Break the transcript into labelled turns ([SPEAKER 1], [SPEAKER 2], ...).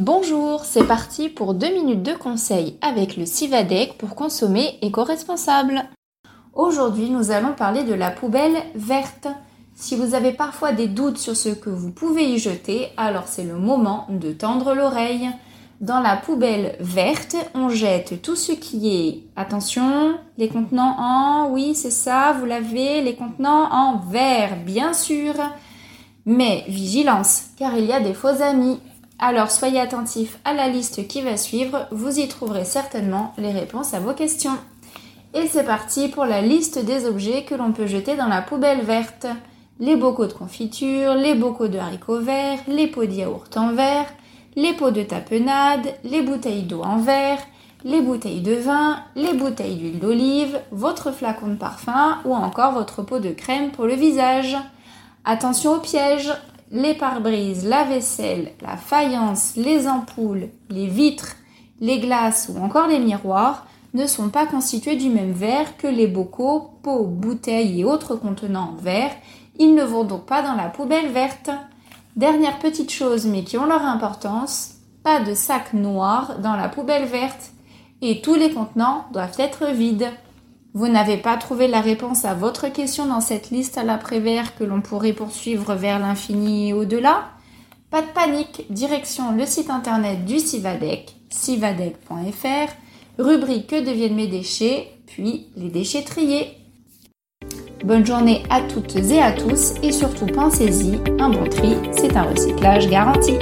[SPEAKER 1] Bonjour, c'est parti pour deux minutes de conseil avec le Civadec pour consommer éco-responsable. Aujourd'hui, nous allons parler de la poubelle verte. Si vous avez parfois des doutes sur ce que vous pouvez y jeter, alors c'est le moment de tendre l'oreille. Dans la poubelle verte, on jette tout ce qui est, attention, les contenants en, oui c'est ça, vous l'avez, les contenants en verre, bien sûr. Mais vigilance, car il y a des faux amis. Alors soyez attentifs à la liste qui va suivre, vous y trouverez certainement les réponses à vos questions. Et c'est parti pour la liste des objets que l'on peut jeter dans la poubelle verte. Les bocaux de confiture, les bocaux de haricots verts, les pots de yaourt en verre, les pots de tapenade, les bouteilles d'eau en verre, les bouteilles de vin, les bouteilles d'huile d'olive, votre flacon de parfum ou encore votre pot de crème pour le visage. Attention aux pièges, les pare-brises, la vaisselle, la faïence, les ampoules, les vitres, les glaces ou encore les miroirs ne sont pas constitués du même verre que les bocaux, pots, bouteilles et autres contenants en verre. Ils ne vont donc pas dans la poubelle verte. Dernière petite chose mais qui ont leur importance, pas de sac noir dans la poubelle verte et tous les contenants doivent être vides. Vous n'avez pas trouvé la réponse à votre question dans cette liste à l'après-vert que l'on pourrait poursuivre vers l'infini et au-delà? Pas de panique, direction le site internet du Civadec, civadec.fr, rubrique Que deviennent mes déchets, puis les déchets triés. Bonne journée à toutes et à tous et surtout pensez-y, un bon tri, c'est un recyclage garanti.